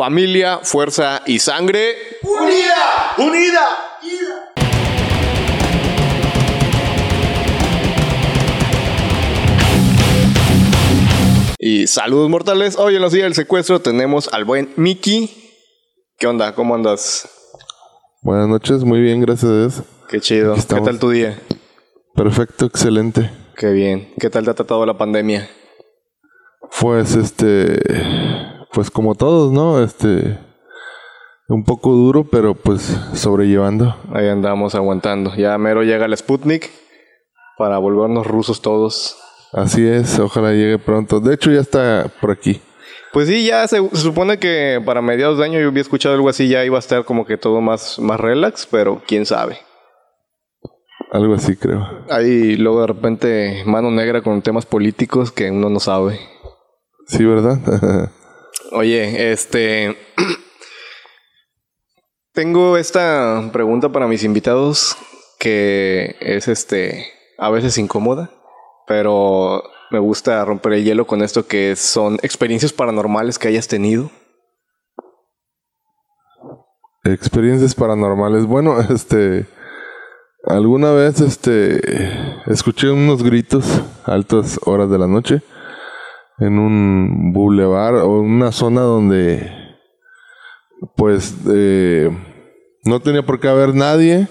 Familia, fuerza y sangre. ¡Unida! ¡Unida! Y saludos mortales. Hoy en los días del secuestro tenemos al buen Mickey. ¿Qué onda? ¿Cómo andas? Buenas noches, muy bien, gracias a Dios. Qué chido. ¿Qué tal tu día? Perfecto, excelente. Qué bien. ¿Qué tal te ha tratado la pandemia? Pues este, pues como todos, ¿no? Este, un poco duro, pero pues sobrellevando. Ahí andamos aguantando. Ya mero llega el Sputnik para volvernos rusos todos. Así es, ojalá llegue pronto. De hecho, ya está por aquí. Pues sí, ya se, se supone que para mediados de año yo había escuchado algo así, ya iba a estar como que todo más, más relax, pero quién sabe. Algo así, creo. Ahí luego de repente mano negra con temas políticos que uno no sabe. Sí, ¿verdad? Oye, este. Tengo esta pregunta para mis invitados que es este. A veces incómoda, pero me gusta romper el hielo con esto que son experiencias paranormales que hayas tenido. Experiencias paranormales. Bueno, este, alguna vez, este, escuché unos gritos a altas horas de la noche en un bulevar o una zona donde, pues, eh, no tenía por qué haber nadie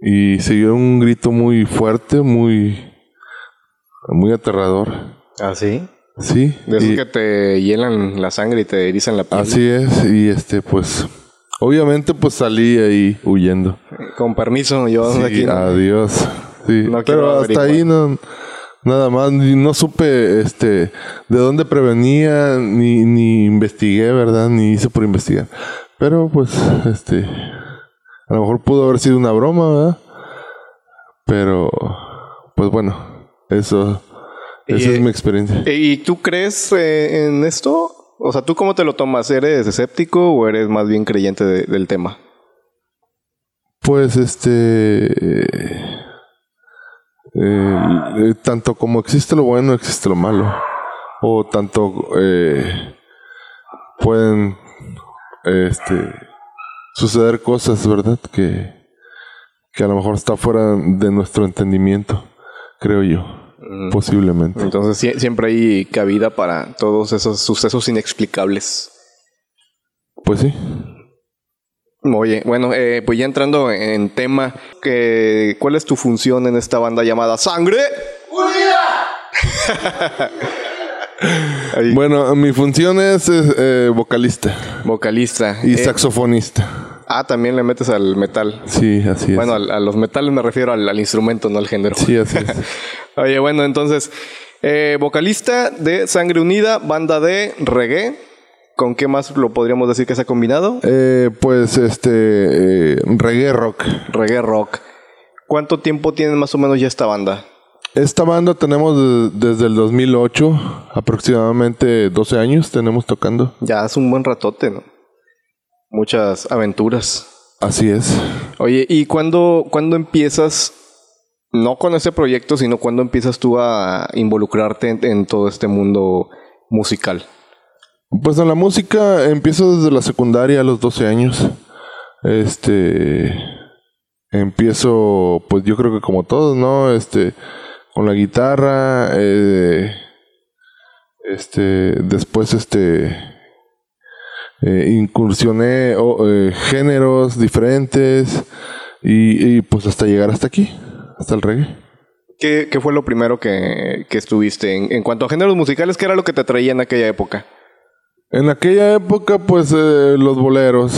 y se oyó un grito muy fuerte, muy, muy aterrador. ¿Ah, sí? Sí. De esos y- que te hielan la sangre y te erizan la piel. Así es, y este, pues, obviamente, pues salí ahí huyendo. Con permiso, yo Sí, aquí. no- adiós. Sí, No quiero pero hasta averiguar. ahí no, nada más, ni- no supe, este, de dónde prevenía, ni, ni investigué, ¿verdad? Ni hice por investigar. Pero, pues, este, a lo mejor pudo haber sido una broma, ¿verdad? Pero, pues bueno, eso, esa es mi experiencia. ¿Y tú crees eh, en esto? O sea, ¿tú cómo te lo tomas? ¿Eres escéptico o eres más bien creyente de- del tema? Pues este. Eh, eh, tanto como existe lo bueno, existe lo malo. O tanto eh, pueden este, suceder cosas, ¿verdad? Que, que a lo mejor está fuera de nuestro entendimiento, creo yo. Posiblemente. Entonces sie- siempre hay cabida para todos esos sucesos inexplicables. Pues sí. Oye, bueno, eh, pues ya entrando en tema, que, ¿cuál es tu función en esta banda llamada Sangre? ¡Unida! Ahí, Bueno, mi función es eh, vocalista vocalista. y Eh, saxofonista. ah, también le metes al metal. Sí, así es. Bueno, a, los metales me refiero al, al instrumento, no al género. sí, así es. Oye, bueno, entonces, eh, vocalista de Sangre Unida, banda de reggae. ¿Con qué más lo podríamos decir que se ha combinado? Eh, pues este eh, reggae rock. Reggae rock. ¿Cuánto tiempo tiene más o menos ya esta banda? Esta banda tenemos de- desde el 2008, aproximadamente 12 años tenemos tocando. Ya es un buen ratote, ¿no? Muchas aventuras. Así es. Oye, ¿y cuándo, cuándo empiezas, no con este proyecto, sino cuándo empiezas tú a involucrarte en, en todo este mundo musical? Pues en la música empiezo desde la secundaria a los 12 años. Este empiezo pues yo creo que como todos, ¿no? Este con la guitarra eh, este después este eh, incursioné eh, géneros diferentes y, pues hasta llegar hasta aquí, hasta el reggae. ¿Qué, qué fue lo primero que, que estuviste? En, en cuanto a géneros musicales, ¿qué era lo que te atraía en aquella época? En aquella época pues eh, los boleros,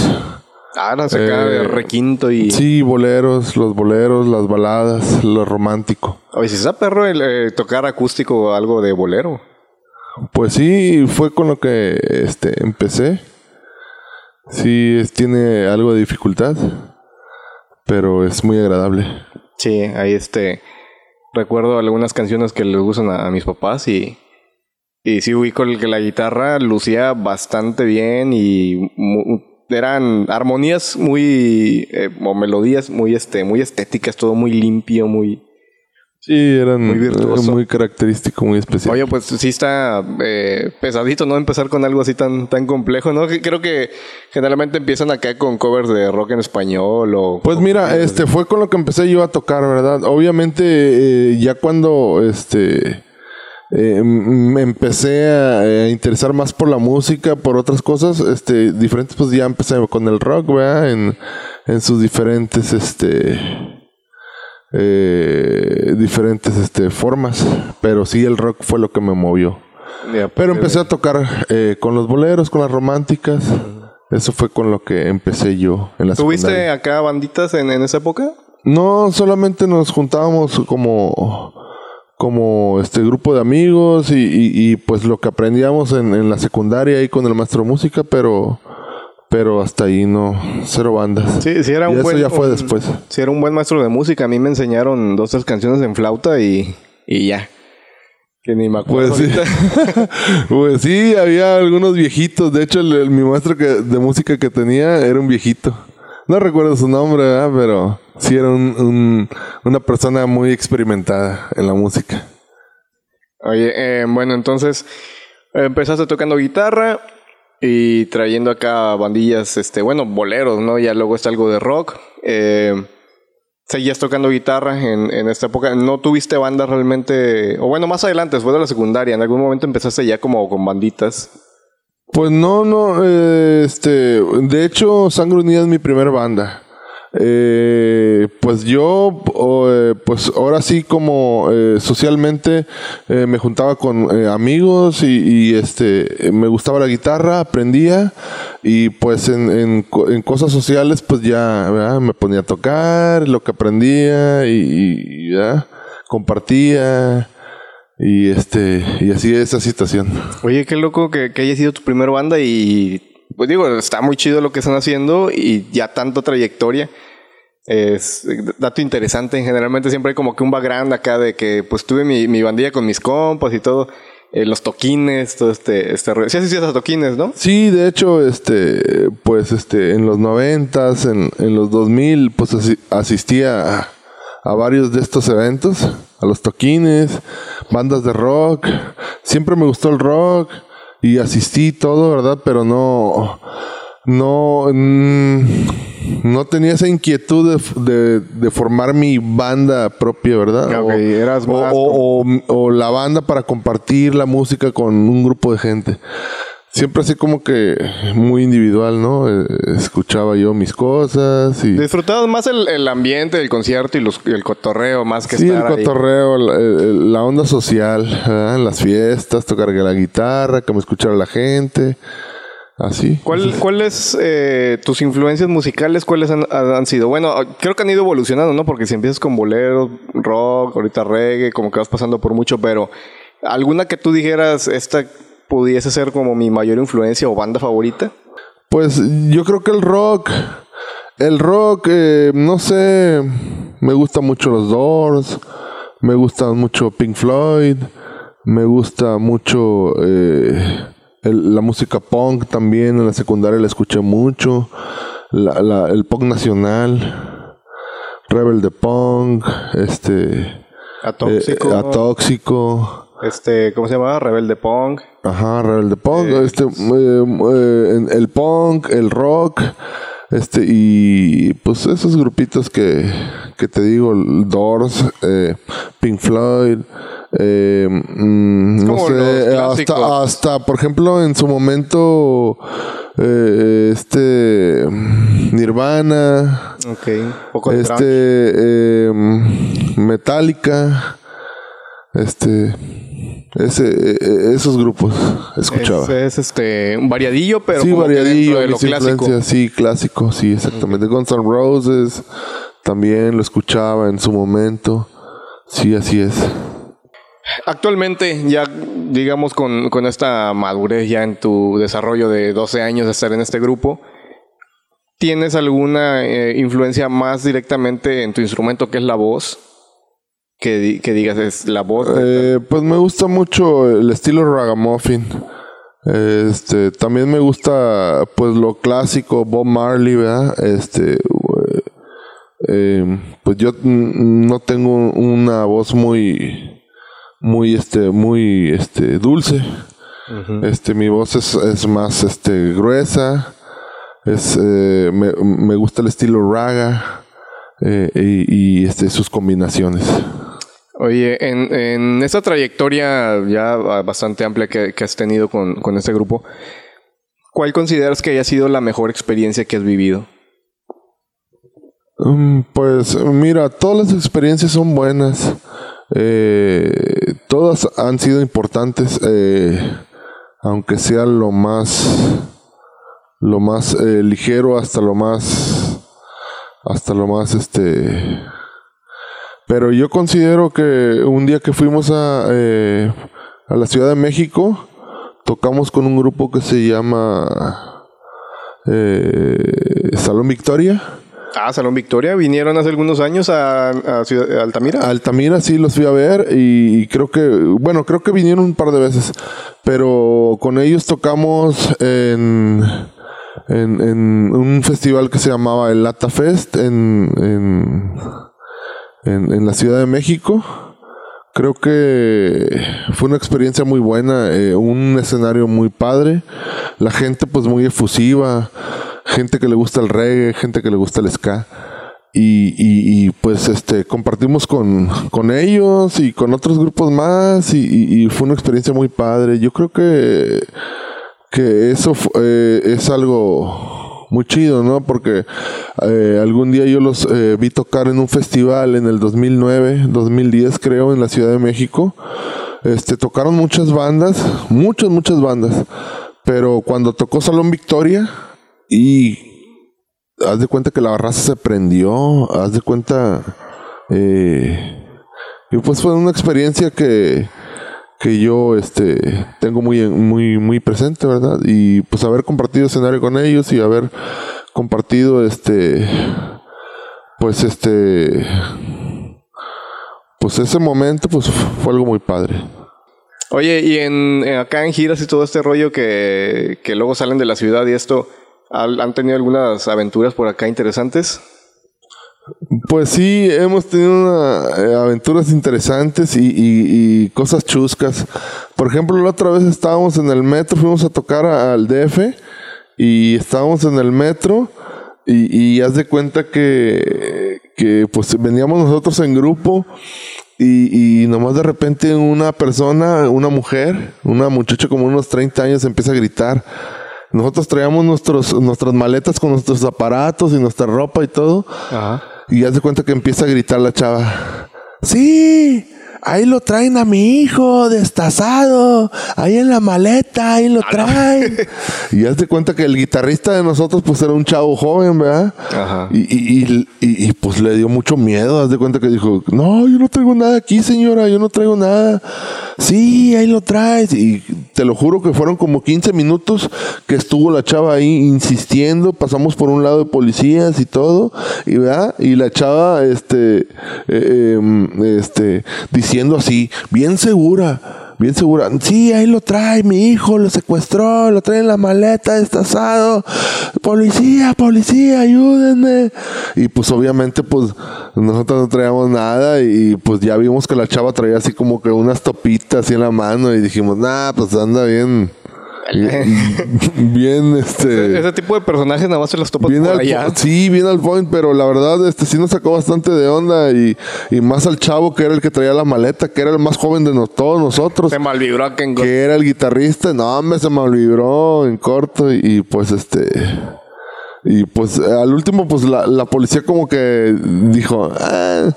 Ah, acá de Eh, requinto y... Sí, boleros, los boleros, las baladas, lo romántico. Oye, si está perro el, eh, tocar acústico o algo de bolero. Pues sí, fue con lo que este empecé. Sí, es- tiene algo de dificultad, pero es muy agradable. Sí, ahí este... Recuerdo algunas canciones que les gustan a, a mis papás y... Y sí ubico el que la guitarra lucía bastante bien y eran armonías muy... eh, o melodías muy, este, muy estéticas, todo muy limpio, muy... Sí, eran Muy virtuoso. muy característico, muy especial. Oye, pues sí está eh, pesadito, ¿no? Empezar con algo así tan, tan complejo, ¿no? Creo que generalmente empiezan acá con covers de rock en español o... Pues mira, este fue con lo que empecé yo a tocar, ¿verdad? Obviamente, eh, ya cuando este eh, me empecé a, eh, interesar más por la música, por otras cosas, este, diferentes, pues ya empecé con el rock, ¿verdad? En, en sus diferentes, este, eh, diferentes, este, formas. Pero sí, el rock fue lo que me movió. Ya, Pero pues, empecé a tocar eh, con los boleros, con las románticas. Eso fue con lo que empecé yo en la ¿Tuviste acá banditas en, en esa época? No, solamente nos juntábamos como como este grupo de amigos y, y- y, pues lo que aprendíamos en, en la secundaria ahí con el maestro de música, pero pero hasta ahí no, cero bandas. Sí, sí era Y un eso buen... ya fue un- después. Sí era un buen maestro de música. A mí me enseñaron dos, tres canciones en flauta y, y ya. Que ni me acuerdo Pues sí. pues sí, había algunos viejitos. De hecho, el, el- mi maestro que, de música que tenía era un viejito. No recuerdo su nombre, ¿verdad? pero sí era un- un- una persona muy experimentada en la música. Oye, eh, bueno, entonces empezaste tocando guitarra y trayendo acá bandillas, este, bueno, boleros, ¿no? Ya luego está algo de rock. Eh, seguías tocando guitarra en, en esta época. ¿No tuviste banda realmente? O bueno, más adelante, después de la secundaria, en algún momento empezaste ya como con banditas. Pues no, no, eh, este, de hecho, Sangre Unida es mi primera banda. Eh, pues yo, eh, pues ahora sí como eh, socialmente eh, me juntaba con eh, amigos y, este, me gustaba la guitarra, aprendía y pues en, en en cosas sociales pues ya me ponía a tocar lo que aprendía y, y, compartía y este y así esa situación. Oye, qué loco que, que haya sido tu primera banda y pues digo, está muy chido lo que están haciendo y ya tanto trayectoria. Es dato interesante. Generalmente siempre hay como que un background acá de que pues tuve mi, mi bandilla con mis compas y todo. eh, los toquines, todo este, este. Sí, asistías a toquines, ¿no? Sí, de hecho, este, pues, este, en los noventas, en, en los 2000, pues asi- asistía a, a varios de estos eventos, a los toquines, bandas de rock. Siempre me gustó el rock y asistí todo, ¿verdad? Pero no, no, mm, no tenía esa inquietud de, de- de formar mi banda propia, ¿verdad? Ok, eras o- más o- o- o la banda para compartir la música con un grupo de gente. Siempre así como que muy individual, ¿no? Eh, escuchaba yo mis cosas y... Disfrutabas más el, el ambiente del concierto y, los, el cotorreo más que Sí, el estar cotorreo, la, onda social, las fiestas, tocar la guitarra, que me escuchara la gente, así. ¿Cuál- ¿Cuáles eh, tus influencias musicales? ¿Cuáles han, han sido? Bueno, creo que han ido evolucionando, ¿no? Porque si empiezas con bolero, rock, ahorita reggae, como que vas pasando por mucho, pero ¿alguna que tú dijeras, esta pudiese ser como mi mayor influencia o banda favorita? Pues yo creo que el rock, el rock, eh, no sé, me gusta mucho los Doors, me gusta mucho Pink Floyd, me gusta mucho eh, el- la música punk también, en la secundaria la escuché mucho, la- la- el punk nacional, Rebel de Punk, este, Atóxico. eh, Atóxico. Este, ¿cómo se llama? Rebelde Punk. Ajá, Rebelde Punk, este, eh, eh, en- el punk, el rock, este, y pues esos grupitos que, que te digo, Doors, eh, Pink Floyd, eh, mm, no sé, hasta, hasta, por ejemplo, en su momento, eh, este, Nirvana, poco este, eh, Metallica, este, ese, eh, eh, esos grupos escuchaba. Es, es, este, un variadillo, pero sí, como variadillo, de lo clásico. sí, clásico, sí, exactamente. Guns N' Roses, también lo escuchaba en su momento. Sí, así es. Actualmente, ya digamos con, con esta madurez ya en tu desarrollo de 12 años de estar en este grupo, ¿tienes alguna eh, influencia más directamente en tu instrumento que es la voz? Que, di- que digas es la voz. Eh, pues me gusta mucho el estilo ragamuffin. Este, también me gusta pues lo clásico, Bob Marley, ¿verdad? Este, eh, Eh, pues yo no tengo una voz muy, muy, este, muy, este, dulce. Este, mi voz es, es, más, este, gruesa. Es, eh, me, me, gusta el estilo raga eh, y, y, este, sus combinaciones. Oye, en, en esa trayectoria ya bastante amplia que, has tenido con, con este grupo, ¿cuál consideras que haya sido la mejor experiencia que has vivido? Um, pues mira, todas las experiencias son buenas. Eh, todas han sido importantes, eh, aunque sea lo más, lo más eh, ligero hasta lo más, hasta lo más, este. Pero yo considero que un día que fuimos a, eh, a la Ciudad de México, tocamos con un grupo que se llama eh, Salón Victoria. Ah, Salón Victoria. Vinieron hace algunos años a, a, Ciudad, a Altamira. A Altamira sí los fui a ver y creo que, bueno, creo que vinieron un par de veces, pero con ellos tocamos en, en, en un festival que se llamaba el Lata Fest en, en, en, la Ciudad de México. Creo que fue una experiencia muy buena, eh, un escenario muy padre, la gente pues muy efusiva, gente que le gusta el reggae, gente que le gusta el ska. Y, pues este compartimos con, con, ellos y con otros grupos más y, y, fue una experiencia muy padre. Yo creo que, que eso eh, es algo muy chido, ¿no? Porque eh, algún día yo los eh, vi tocar en un festival en el 2009, 2010 creo, en la Ciudad de México. Este, tocaron muchas bandas, muchas, muchas bandas. Pero cuando tocó Salón Victoria, y haz de cuenta que la raza se prendió, haz de cuenta, eh, y pues fue una experiencia que, que yo este tengo muy muy muy presente, ¿verdad? Y pues haber compartido escenario con ellos y haber compartido este pues este pues ese momento pues fue algo muy padre. Oye, y en, acá en giras y todo este rollo que, que luego salen de la ciudad y esto, ¿Han tenido algunas aventuras por acá interesantes? Pues sí, hemos tenido una, eh, aventuras interesantes y, y, y, cosas chuscas. Por ejemplo, la otra vez estábamos en el metro, fuimos a tocar a, al DF y estábamos en el metro y, y haz de cuenta que, que pues veníamos nosotros en grupo y, y nomás de repente una persona, una mujer, una muchacha como unos 30 años empieza a gritar nosotros traíamos nuestros, nuestras maletas con nuestros aparatos y nuestra ropa y todo. Ajá. Y ya se cuenta que empieza a gritar la chava. Sí, ahí lo traen a mi hijo destazado, ahí en la maleta, ahí lo traen. y ya se cuenta que el guitarrista de nosotros pues era un chavo joven, ¿verdad? Ajá. Y, y, y, y, pues le dio mucho miedo, haz de cuenta que dijo, no, yo no traigo nada aquí, señora, yo no traigo nada. Sí, ahí lo traes. Y te lo juro que fueron como 15 minutos que estuvo la chava ahí insistiendo, pasamos por un lado de policías y todo, y ¿verdad? Y la chava, este, eh, este, diciendo así, bien segura, bien segura. Sí, ahí lo trae mi hijo, lo secuestró, lo trae en la maleta, destazado. Policía, policía, ayúdenme. Y pues obviamente, pues nosotros no traíamos nada y pues ya vimos que la chava traía así como que unas topitas así en la mano y dijimos, nah, pues anda bien. Bien, este. Ese tipo de personajes nada más se los topas bien por al allá. Sí, bien al point, pero la verdad, este sí nos sacó bastante de onda y, y, más al chavo que era el que traía la maleta, que era el más joven de no, todos nosotros. Se malvibró a Ken Que era el guitarrista. No, hombre, se malvibró en corto y, y pues este. Y pues al último, pues la, la policía como que dijo. Ah,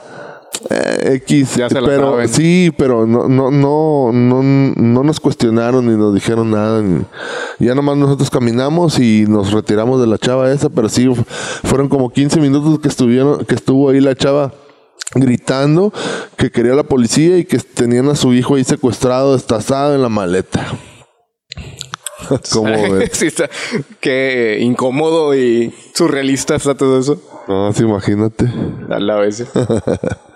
eh, X, Ya se la pero saben. sí, pero no, no, no, no, no nos cuestionaron ni nos dijeron nada. ni- ya nomás nosotros caminamos y nos retiramos de la chava esa, pero sí fueron como 15 minutos que estuvieron, que estuvo ahí la chava gritando que quería la policía y que tenían a su hijo ahí secuestrado, destazado en la maleta. ¿Cómo ves? sí, está. Qué eh, incómodo y surrealista está todo eso. No, sí, imagínate. A la vez.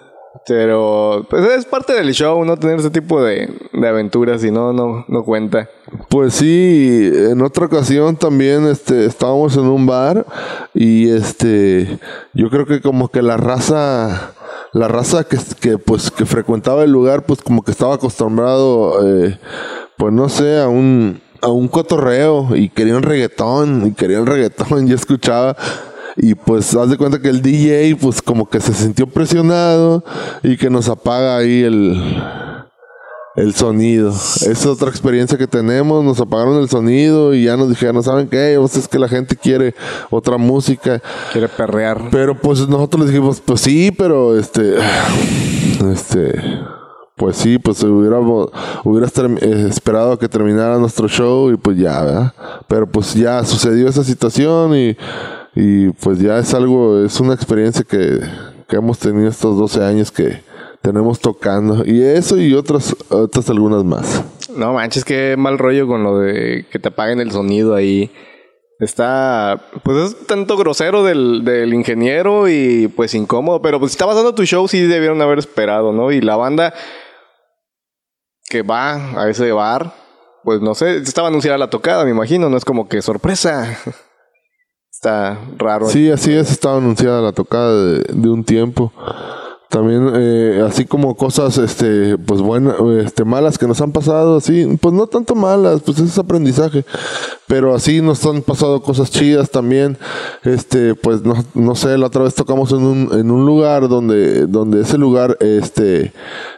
Pero, pues es parte del show, ¿no? Tener ese tipo de, de aventuras y no, no, no cuenta. Pues sí, en otra ocasión también este, estábamos en un bar y este, yo creo que como que la raza, la raza que, que pues que frecuentaba el lugar, pues como que estaba acostumbrado, eh, pues no sé, a un, a un cotorreo y querían reggaetón y querían reggaetón. Yo escuchaba y pues haz de cuenta que el DJ pues como que se sintió presionado y que nos apaga ahí el el sonido. Es otra experiencia que tenemos. Nos apagaron el sonido y ya nos dijeron, ¿saben qué? Pues es que la gente quiere otra música. Quiere perrear. Pero pues nosotros les dijimos, pues sí, pero este. Este. Pues sí, pues hubiéramos, hubiera eh, esperado a que terminara nuestro show y pues ya, ¿verdad? Pero pues ya sucedió esa situación y, y pues ya es algo, es una experiencia que, que hemos tenido estos 12 años que, tenemos tocando. Y eso y otras, otras algunas más. No manches, qué mal rollo con lo de que te apaguen el sonido ahí. Está, pues es tanto grosero del, del ingeniero y pues incómodo, pero pues si estabas dando tu show sí debieron haber esperado, ¿no? Y la banda que va a ese bar, pues no sé, estaba anunciada la tocada, me imagino, no es como que sorpresa. Está raro. Sí, así es, estaba anunciada la tocada de, de un tiempo. También, eh, así como cosas, este, pues buenas, este, malas que nos han pasado, así, pues no tanto malas, pues es aprendizaje, pero así nos han pasado cosas chidas también, este, pues no, no sé, la otra vez tocamos en un, en un lugar donde, donde ese lugar, este,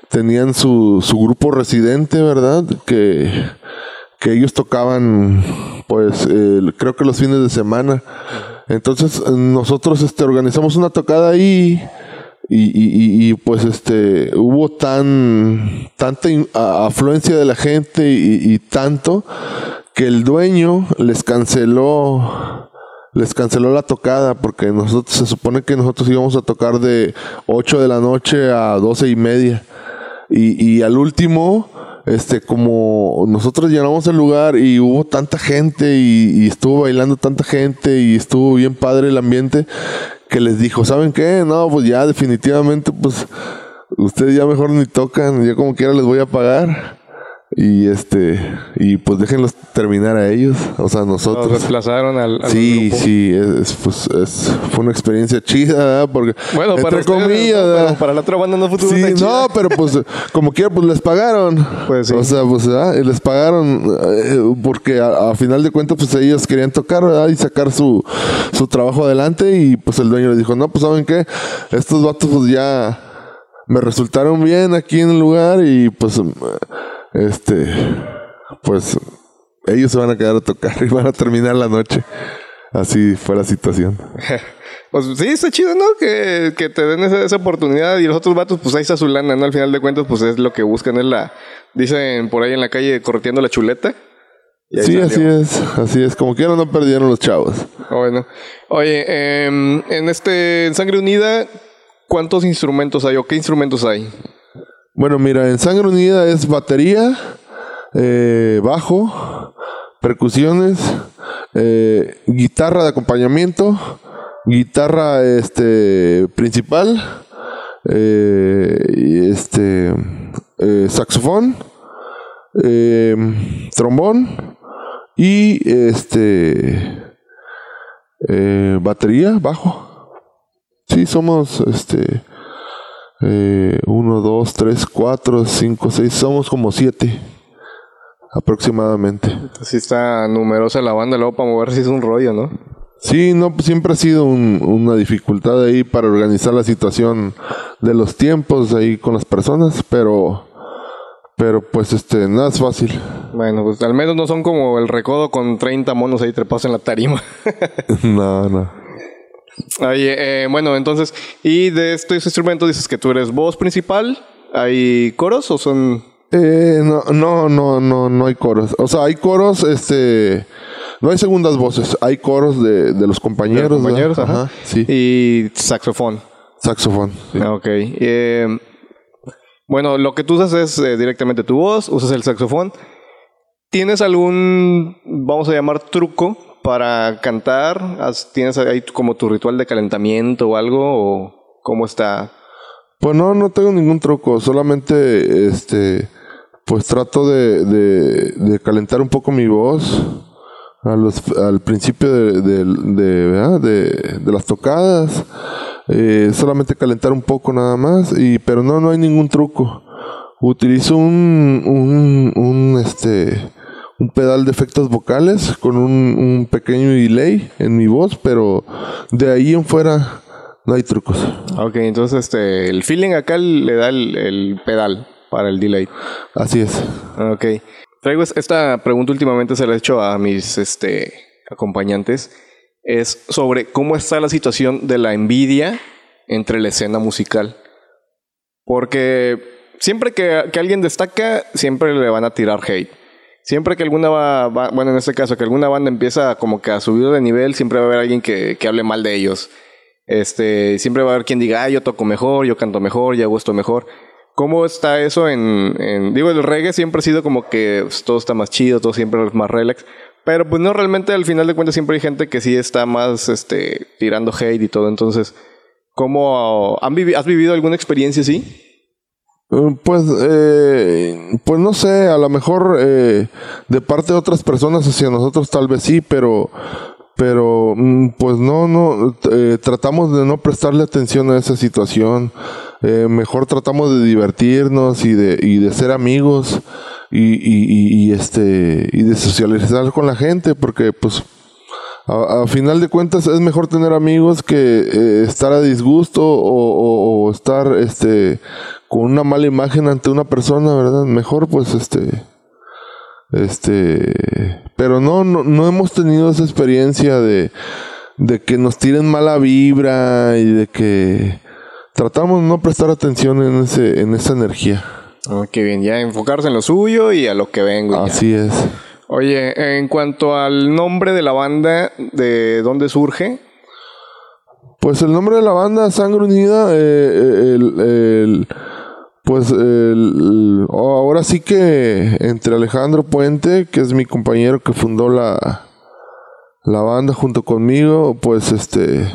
tenían su, su grupo residente, ¿verdad? Que, que ellos tocaban, pues, creo que los fines de semana. Entonces, nosotros, este, organizamos una tocada ahí y, y, pues este hubo tan tanta afluencia de la gente y, tanto que el dueño les canceló les canceló la tocada porque nosotros se supone que nosotros íbamos a tocar de 8 de la noche a 12 y media y, y al último este como nosotros llenamos el lugar y hubo tanta gente y, y estuvo bailando tanta gente y estuvo bien padre el ambiente que les dijo, ¿saben qué? No, pues ya definitivamente, pues ustedes ya mejor ni tocan, yo como quiera les voy a pagar. Y este, y pues déjenlos terminar a ellos, o sea, nosotros. Nos desplazaron al, Sí, sí, es, pues es, fue una experiencia chida, ¿verdad? Porque, bueno, para comillas, para la otra banda no fue Sí, no, pero pues, como quiera, pues les pagaron. Pues sí. O sea, pues, ¿verdad? les pagaron, eh, porque a, final de cuentas, pues ellos querían tocar, ¿verdad? Y sacar su, su trabajo adelante, y pues el dueño les dijo, no, pues, ¿saben qué? Estos vatos, pues ya me resultaron bien aquí en el lugar, y pues este, pues ellos se van a quedar a tocar y van a terminar la noche. Así fue la situación. Pues sí, está chido, ¿no? Que, que te den esa, oportunidad y los otros vatos, pues ahí está su lana, ¿no? Al final de cuentas, pues es lo que buscan, es la, dicen por ahí en la calle, correteando la chuleta. Sí, así es, así es. Como quiera no perdieron los chavos. Bueno. Oye, em, en este, en Sangre Unida, ¿cuántos instrumentos hay o qué instrumentos hay? Bueno, mira, en Sangre Unida es batería, eh, bajo, percusiones, eh, guitarra de acompañamiento, guitarra este principal, eh, este saxofón, trombón y este batería, bajo. Sí, somos este eh, uno, dos, tres, cuatro, cinco, seis, somos como siete aproximadamente. Si está numerosa la banda, luego para moverse es un rollo, ¿no? Sí, no, siempre ha sido una dificultad ahí para organizar la situación de los tiempos ahí con las personas, pero pero pues este, nada es fácil. Bueno, pues al menos no son como el recodo con 30 monos ahí trepados en la tarima. no, no. Eh, bueno, entonces, y de estos instrumentos dices que tú eres voz principal. ¿Hay coros o son...? Eh, no, no, no, no, no hay coros. O sea, hay coros, este... No hay segundas voces, hay coros de, de los compañeros. compañeros, ajá. Sí. Y saxofón. Saxofón. Sí. Ah, ok. Eh, bueno, lo que tú usas es directamente tu voz, usas el saxofón. ¿Tienes algún, vamos a llamar, truco para cantar? ¿Tienes ahí como tu ritual de calentamiento o algo? ¿O cómo está? Pues no, no tengo ningún truco. Solamente, este, pues trato de, calentar un poco mi voz al principio de, de las tocadas. Eh, solamente calentar un poco nada más, y, pero no, no hay ningún truco. Utilizo un, un, un, este, un pedal de efectos vocales con un, un pequeño delay en mi voz, pero de ahí en fuera no hay trucos. Ok, entonces este, el feeling acá le da el, el pedal para el delay. Así es. Ok. Traigo es- esta pregunta últimamente se la he hecho a mis este, acompañantes. Es sobre cómo está la situación de la envidia entre la escena musical. Porque siempre que, que alguien destaca, siempre le van a tirar hate. Siempre que alguna va, bueno, en este caso, que alguna banda empieza como que a subir de nivel, siempre va a haber alguien que, que hable mal de ellos. Este, siempre va a haber quien diga, ah, yo toco mejor, yo canto mejor, yo hago esto mejor. ¿Cómo está eso en, en- digo, el reggae siempre ha sido como que pues, todo está más chido, todo siempre es más relax, pero pues no, realmente al final de cuentas siempre hay gente que sí está más, este, tirando hate y todo, entonces, ¿cómo has vivido alguna experiencia así? Eh, Pues, eh, pues no sé, a lo mejor eh, de parte de otras personas hacia nosotros tal vez sí, pero, pero mm, pues no, no, eh, tratamos de no prestarle atención a esa situación. Eh, mejor tratamos de divertirnos y de, y de ser amigos y, y, y- este y de socializar con la gente, porque pues a, final de cuentas es mejor tener amigos que eh, estar a disgusto o- o estar este con una mala imagen ante una persona, ¿verdad? Mejor pues este este pero no no, no hemos tenido esa experiencia de de que nos tiren mala vibra y de que tratamos de no prestar atención en ese en esa energía. Oh, qué bien, ya enfocarse en lo suyo y a lo que vengo. ya. Así es. Oye, en cuanto al nombre de la banda, ¿de dónde surge? Pues el nombre de la banda, Sangre Unida, eh, el, el- pues el- el- ahora sí que entre Alejandro Puente, que es mi compañero que fundó la, la banda junto conmigo, pues este,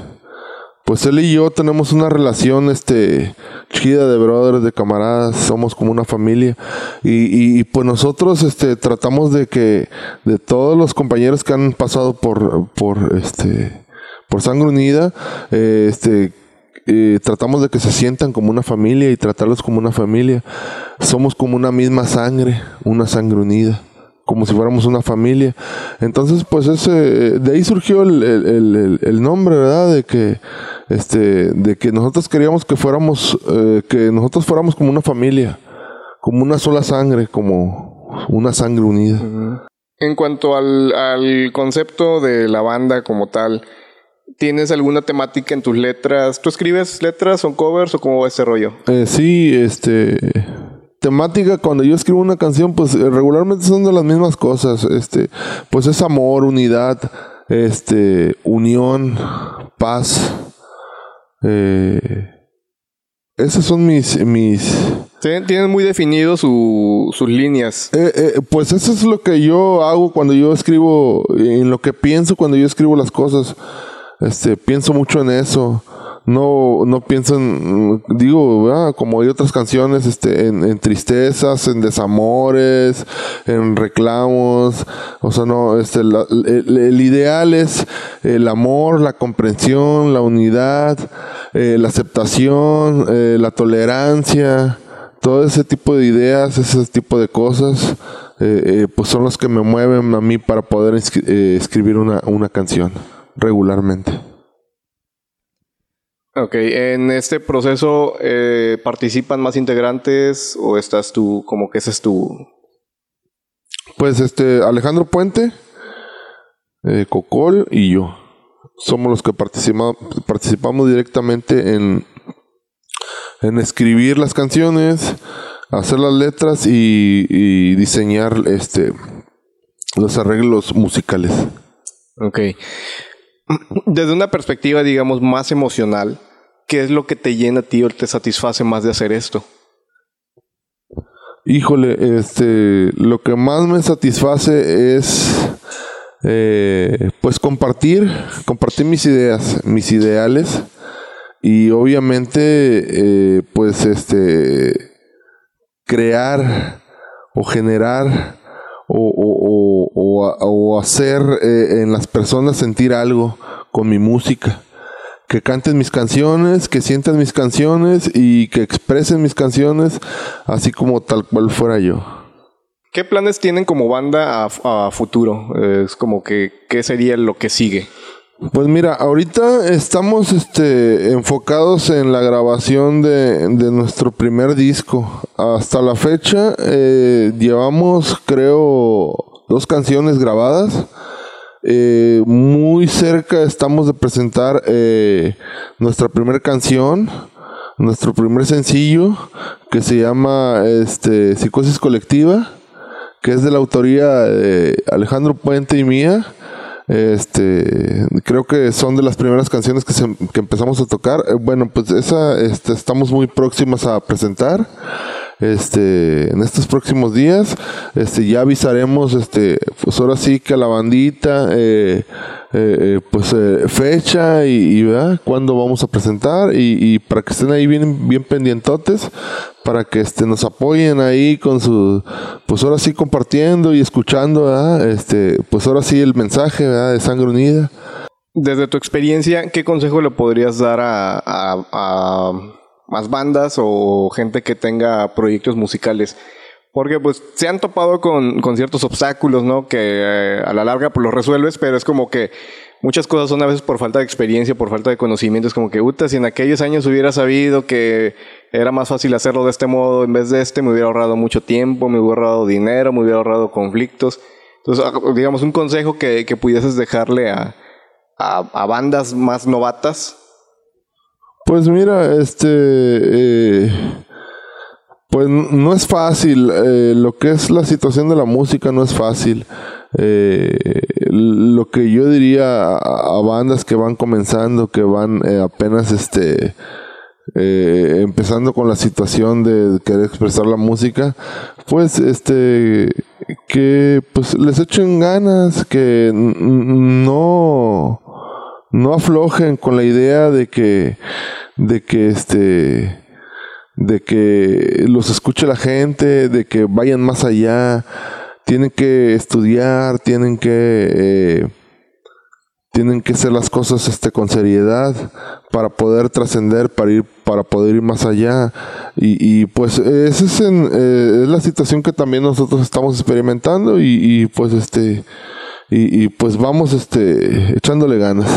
pues él y yo tenemos una relación este chida de brothers, de camaradas, somos como una familia. Y, y, y, pues nosotros este tratamos de que de todos los compañeros que han pasado por por este por sangre unida, eh, este eh, tratamos de que se sientan como una familia y tratarlos como una familia. Somos como una misma sangre, una sangre unida, como si fuéramos una familia. Entonces, pues ese, de ahí surgió el, el- el- nombre, ¿verdad? De que, este, de que nosotros queríamos que fuéramos, eh, que nosotros fuéramos como una familia, como una sola sangre, como una sangre unida. En cuanto al, al concepto de la banda como tal, ¿tienes alguna temática en tus letras? ¿Tú escribes letras o covers o cómo va ese rollo? Eh, sí, este temática cuando yo escribo una canción, pues eh, regularmente son de las mismas cosas, este, pues es amor, unidad, este, unión, paz. Eh, esas son mis mis Sí, Tienes muy definido su- sus líneas. eh, eh, pues eso es lo que yo hago cuando yo escribo, en lo que pienso cuando yo escribo las cosas. Este, pienso mucho en eso. No, no pienso en, digo, como hay otras canciones, este, en, tristezas, en desamores, en reclamos. O sea, no, este, el, ideal es el amor, la comprensión, la unidad, eh, la aceptación, eh, la tolerancia todo ese tipo de ideas, ese tipo de cosas, eh, eh, pues son los que me mueven a mí para poder escri- escribir una canción regularmente. Ok, en este proceso eh, participan más integrantes o estás tú, como que ese es tu... Pues este, Alejandro Puente, eh, Cocol y yo. Somos los que participa- participamos directamente en, en escribir las canciones, hacer las letras y, y diseñar este los arreglos musicales. Ok. Desde una perspectiva, digamos, más emocional, ¿qué es lo que te llena a ti o te satisface más de hacer esto? Híjole, este, lo que más me satisface es, eh, pues compartir, compartir mis ideas, mis ideales y obviamente, eh, pues este, crear o generar o, hacer eh, en las personas sentir algo con mi música. Que canten mis canciones, que sientan mis canciones y que expresen mis canciones así como tal cual fuera yo. ¿Qué planes tienen como banda a, futuro? Es como que, ¿qué sería lo que sigue? Pues mira, ahorita estamos este, enfocados en la grabación de, nuestro primer disco. Hasta la fecha eh, llevamos, creo, dos canciones grabadas. Eh, muy cerca estamos de presentar eh, nuestra primera canción, nuestro primer sencillo, que se llama este, Psicosis Colectiva, que es de la autoría de Alejandro Puente y mía. Este, creo que son de las primeras canciones que, empezamos a tocar. Eh, bueno, pues esa este, estamos muy próximas a presentar. Este, en estos próximos días, este, ya avisaremos, este, pues ahora sí que a la bandita, eh, eh, pues fecha y, y ¿verdad? cuándo vamos a presentar y, para que estén ahí bien, bien pendientotes para que este, nos apoyen ahí con su, pues ahora sí compartiendo y escuchando, este, pues ahora sí el mensaje de Sangre Unida. Desde tu experiencia, ¿qué consejo le podrías dar a, más bandas o gente que tenga proyectos musicales? Porque pues se han topado con, ciertos obstáculos, ¿no? Que eh, a la larga pues los resuelves, pero es como que muchas cosas son a veces por falta de experiencia, por falta de conocimiento. Es como que, puta, si en aquellos años hubiera sabido que era más fácil hacerlo de este modo en vez de este, me hubiera ahorrado mucho tiempo, me hubiera ahorrado dinero, me hubiera ahorrado conflictos. Entonces, ah, digamos, un consejo que, que pudieses dejarle a, a, bandas más novatas. Pues mira, este... Eh, pues no es fácil. Eh, lo que es la situación de la música no es fácil. Eh, lo que yo diría a, bandas que van comenzando, que van apenas este empezando con la situación de querer expresar la música, pues este que pues les echen ganas, que no no aflojen con la idea de que de que este de que los escuche la gente, de que vayan más allá, tienen que estudiar, tienen que eh, tienen que hacer las cosas este con seriedad para poder trascender, para ir para poder ir más allá y, pues esa es, eh, es la situación que también nosotros estamos experimentando y, pues este y, pues vamos este echándole ganas.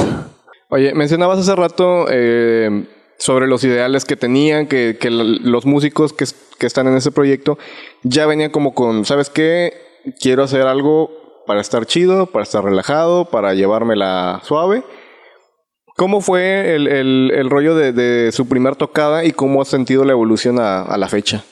Oye, mencionabas hace rato eh, sobre los ideales que tenían, que, que los músicos que, que están en ese proyecto ya venían como con, ¿sabes qué? quiero hacer algo para estar chido, para estar relajado, para llevármela suave. ¿Cómo fue el, rollo de, su primer tocada y cómo ha sentido la evolución a la fecha?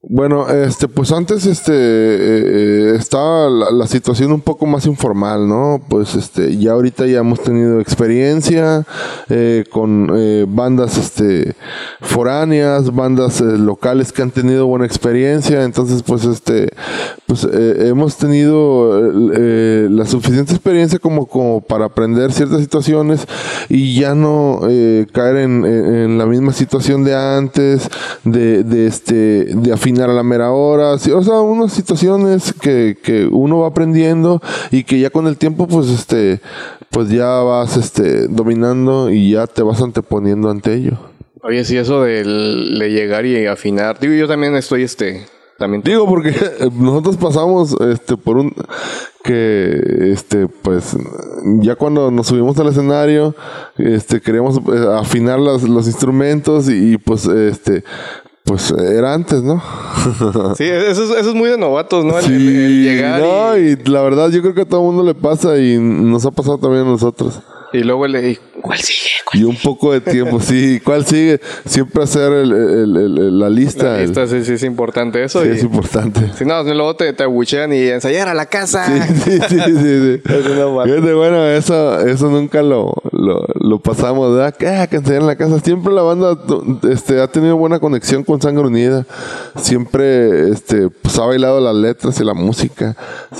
Bueno, este, pues antes este eh, eh, estaba la, situación un poco más informal, ¿no? Pues este, ya ahorita ya hemos tenido experiencia eh, con bandas este foráneas, bandas locales que han tenido buena experiencia, entonces pues este, pues hemos tenido la suficiente experiencia como, como para aprender ciertas situaciones y ya no caer en, la misma situación de antes, de, de este, de a la mera hora, o sea, unas situaciones que, que uno va aprendiendo y que ya con el tiempo, pues, este, pues ya vas, este, dominando y ya te vas anteponiendo ante ello. Oye, si eso de, de llegar y afinar, digo, yo también estoy, este, también digo porque nosotros pasamos, este, por un que este pues ya cuando nos subimos al escenario este queríamos eh, afinar los instrumentos y, y, pues este pues era antes, ¿no? sí, eso es, muy de novatos, ¿no? sí, llegar no, y... la verdad yo creo que a todo el mundo le pasa y nos ha pasado también a nosotros. Y luego le ¿cuál sigue? Y un poco de tiempo, sí. ¿Cuál sigue? Siempre hacer el, la lista. La lista, sí, sí, es importante eso. Sí, es importante. Si no, luego te, te abuchean y ensayar a la casa. Sí, sí, sí, sí. sí. bueno, eso, eso nunca lo, lo, lo pasamos, ¿verdad? Que, ah, que ensayar en la casa. Siempre la banda este, ha tenido buena conexión con Sangre Unida. Siempre este, pues, ha bailado las letras y la música.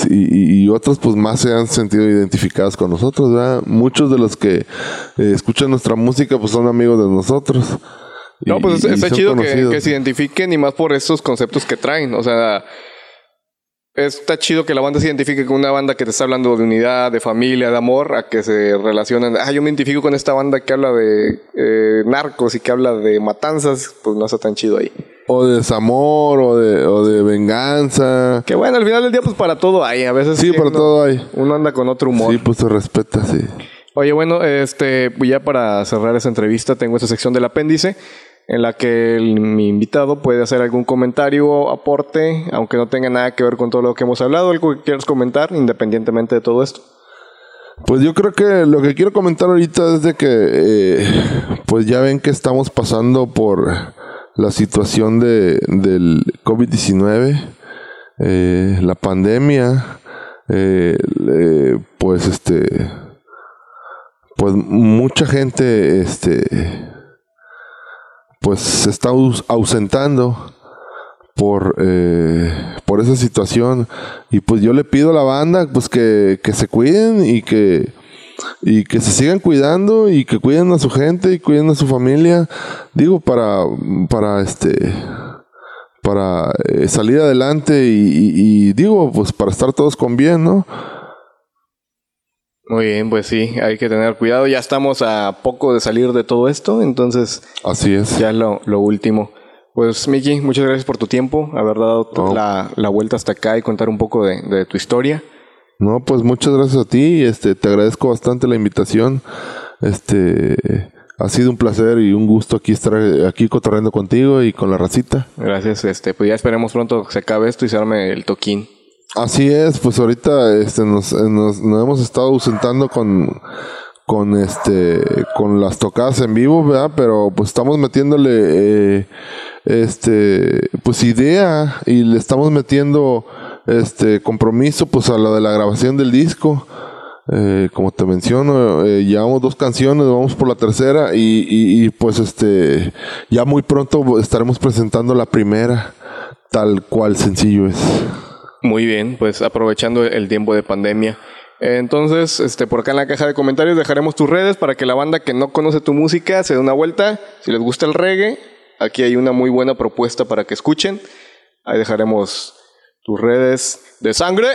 y, y otros, pues más se han sentido identificados con nosotros, ¿verdad? Muchos de los que eh, escuchan nuestra música, pues son amigos de nosotros. No, pues está chido que, se identifiquen y más por estos conceptos que traen. O sea, está chido que la banda se identifique con una banda que te está hablando de unidad, de familia, de amor, a que se relacionen. Ah, yo me identifico con esta banda que habla de eh, narcos y que habla de matanzas, pues no está tan chido ahí. O de desamor, o de, o de venganza. Que bueno, al final del día, pues para todo hay. A veces Sí, para uno- todo hay. Uno anda con otro humor. Sí, pues se respeta, sí. Oye, bueno, este, ya para cerrar esa entrevista, tengo esta sección del apéndice en la que mi invitado puede hacer algún comentario, aporte, aunque no tenga nada que ver con todo lo que hemos hablado, algo que quieras comentar, independientemente de todo esto. Pues yo creo que lo que quiero comentar ahorita es de que, eh, pues ya ven que estamos pasando por la situación de, del COVID-19, eh, la pandemia, eh, pues este, pues mucha gente, este, pues se está aus- ausentando por, eh, por esa situación. Y pues yo le pido a la banda pues que, que se cuiden y que, y que se sigan cuidando y que cuiden a su gente y cuiden a su familia. Digo, para, para este para eh, salir adelante y, y- y digo, pues para estar todos con bien, ¿no? Muy bien, pues sí, hay que tener cuidado. Ya estamos a poco de salir de todo esto, entonces Así es. ya es lo, lo último. Pues Miki, muchas gracias por tu tiempo, haber dado la, la vuelta hasta acá y contar un poco de, de tu historia. No, pues muchas gracias a ti. Este, te agradezco bastante la invitación. Este, ha sido un placer y un gusto aquí estar aquí cotorreando contigo y con la racita. Gracias, este, pues ya esperemos pronto que se acabe esto y se arme el toquín. Así es, pues ahorita este, nos, nos, nos hemos estado ausentando con, con este con las tocadas en vivo, ¿verdad? Pero pues estamos metiéndole eh, este pues idea y le estamos metiendo este compromiso pues a lo de la grabación del disco. Eh, como te menciono, eh, llevamos dos canciones, vamos por la tercera y, y, y, pues este ya muy pronto estaremos presentando la primera, tal cual sencillo es. Muy bien, pues aprovechando el tiempo de pandemia. Entonces, este, por acá en la caja de comentarios dejaremos tus redes para que la banda que no conoce tu música se dé una vuelta. Si les gusta el reggae, aquí hay una muy buena propuesta para que escuchen. Ahí dejaremos tus redes de sangre.